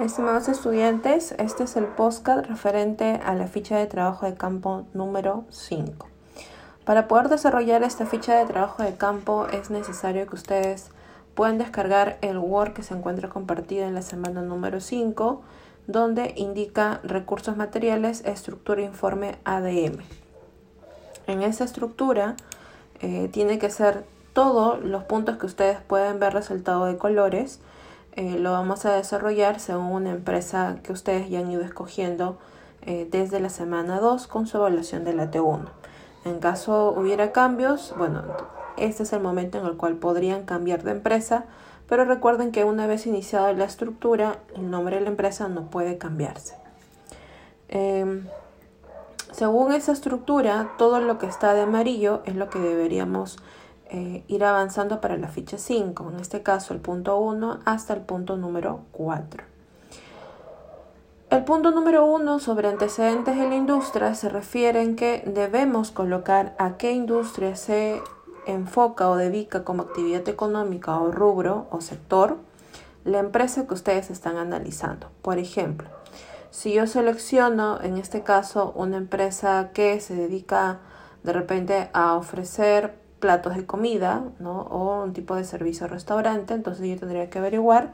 Estimados estudiantes, este es el postcard referente a la ficha de trabajo de campo número 5. Para poder desarrollar esta ficha de trabajo de campo es necesario que ustedes puedan descargar el Word que se encuentra compartido en la semana número 5, donde indica recursos materiales, estructura informe ADM. En esa estructura eh, tiene que ser todos los puntos que ustedes pueden ver resaltado de colores eh, lo vamos a desarrollar según una empresa que ustedes ya han ido escogiendo eh, desde la semana 2 con su evaluación de la T1. En caso hubiera cambios, bueno, este es el momento en el cual podrían cambiar de empresa, pero recuerden que una vez iniciada la estructura, el nombre de la empresa no puede cambiarse. Em, según esa estructura, todo lo que está de amarillo es lo que deberíamos eh, ir avanzando para la ficha 5, en este caso el punto 1 hasta el punto número 4. El punto número 1 sobre antecedentes de la industria se refiere en que debemos colocar a qué industria se enfoca o dedica como actividad económica o rubro o sector la empresa que ustedes están analizando. Por ejemplo, si yo selecciono en este caso una empresa que se dedica de repente a ofrecer platos de comida, ¿no? O un tipo de servicio restaurante, entonces yo tendría que averiguar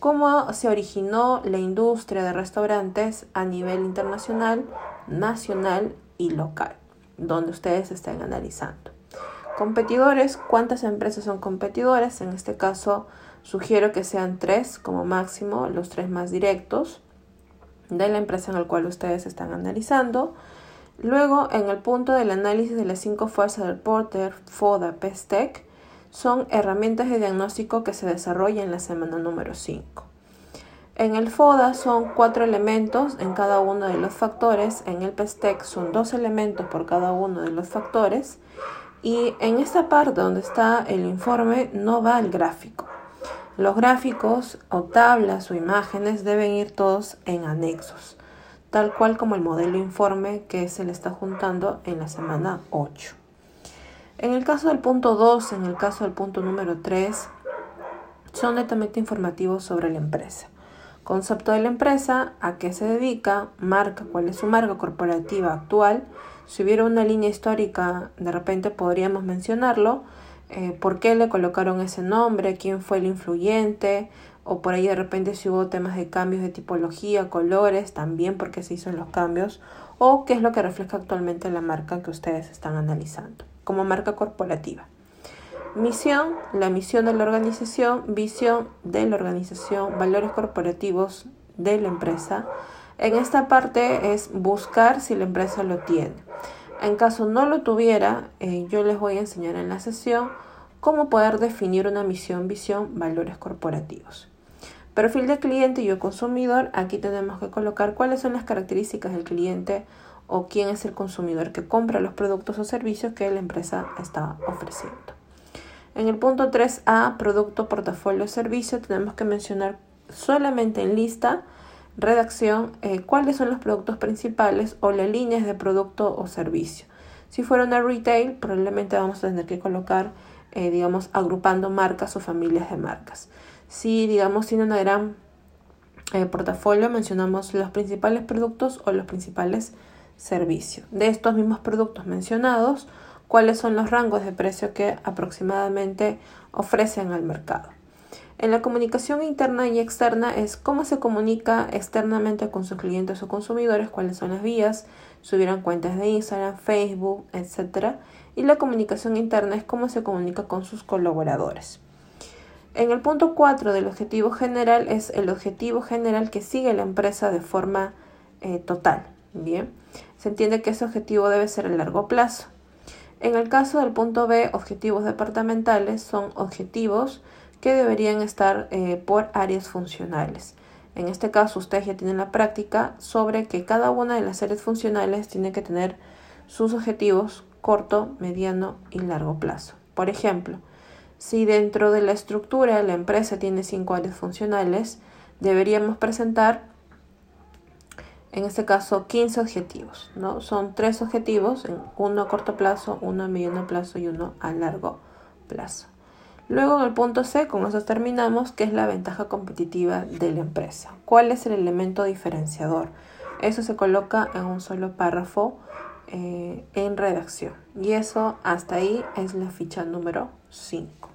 cómo se originó la industria de restaurantes a nivel internacional, nacional y local, donde ustedes estén analizando. Competidores, ¿cuántas empresas son competidores? En este caso, sugiero que sean tres como máximo, los tres más directos de la empresa en la cual ustedes están analizando. Luego, en el punto del análisis de las cinco fuerzas del Porter, FODA, PESTEC, son herramientas de diagnóstico que se desarrollan en la semana número 5. En el FODA son cuatro elementos en cada uno de los factores, en el PESTEC son dos elementos por cada uno de los factores y en esta parte donde está el informe no va el gráfico. Los gráficos o tablas o imágenes deben ir todos en anexos tal cual como el modelo informe que se le está juntando en la semana 8. En el caso del punto 2, en el caso del punto número 3, son netamente informativos sobre la empresa. Concepto de la empresa, a qué se dedica, marca, cuál es su marca corporativa actual. Si hubiera una línea histórica, de repente podríamos mencionarlo. Eh, por qué le colocaron ese nombre, quién fue el influyente, o por ahí de repente si hubo temas de cambios de tipología, colores, también porque se hizo los cambios, o qué es lo que refleja actualmente la marca que ustedes están analizando como marca corporativa. Misión, la misión de la organización, visión de la organización, valores corporativos de la empresa. En esta parte es buscar si la empresa lo tiene. En caso no lo tuviera, eh, yo les voy a enseñar en la sesión cómo poder definir una misión, visión, valores corporativos. Perfil de cliente y o consumidor, aquí tenemos que colocar cuáles son las características del cliente o quién es el consumidor que compra los productos o servicios que la empresa está ofreciendo. En el punto 3A, producto, portafolio, servicio, tenemos que mencionar solamente en lista, redacción, eh, cuáles son los productos principales o las líneas de producto o servicio. Si fuera una retail, probablemente vamos a tener que colocar, eh, digamos, agrupando marcas o familias de marcas. Si, digamos, tiene una gran eh, portafolio, mencionamos los principales productos o los principales servicios. De estos mismos productos mencionados, cuáles son los rangos de precio que aproximadamente ofrecen al mercado. En la comunicación interna y externa es cómo se comunica externamente con sus clientes o consumidores, cuáles son las vías, subieron cuentas de Instagram, Facebook, etc. Y la comunicación interna es cómo se comunica con sus colaboradores. En el punto 4 del objetivo general es el objetivo general que sigue la empresa de forma eh, total. Bien, se entiende que ese objetivo debe ser a largo plazo. En el caso del punto B, objetivos departamentales son objetivos que deberían estar eh, por áreas funcionales. En este caso, ustedes ya tienen la práctica sobre que cada una de las áreas funcionales tiene que tener sus objetivos corto, mediano y largo plazo. Por ejemplo, si dentro de la estructura la empresa tiene cinco áreas funcionales, deberíamos presentar, en este caso, 15 objetivos. ¿no? Son tres objetivos, uno a corto plazo, uno a mediano plazo y uno a largo plazo. Luego en el punto C, con eso terminamos, que es la ventaja competitiva de la empresa. ¿Cuál es el elemento diferenciador? Eso se coloca en un solo párrafo eh, en redacción. Y eso hasta ahí es la ficha número 5.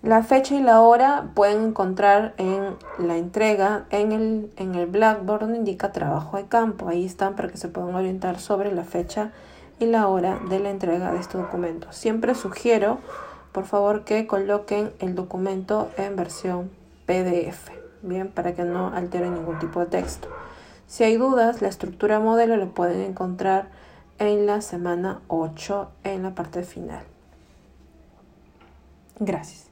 La fecha y la hora pueden encontrar en la entrega en el, en el Blackboard donde indica trabajo de campo. Ahí están para que se puedan orientar sobre la fecha y la hora de la entrega de este documento. Siempre sugiero por favor que coloquen el documento en versión PDF, bien, para que no alteren ningún tipo de texto. Si hay dudas, la estructura modelo lo pueden encontrar en la semana 8 en la parte final. Gracias.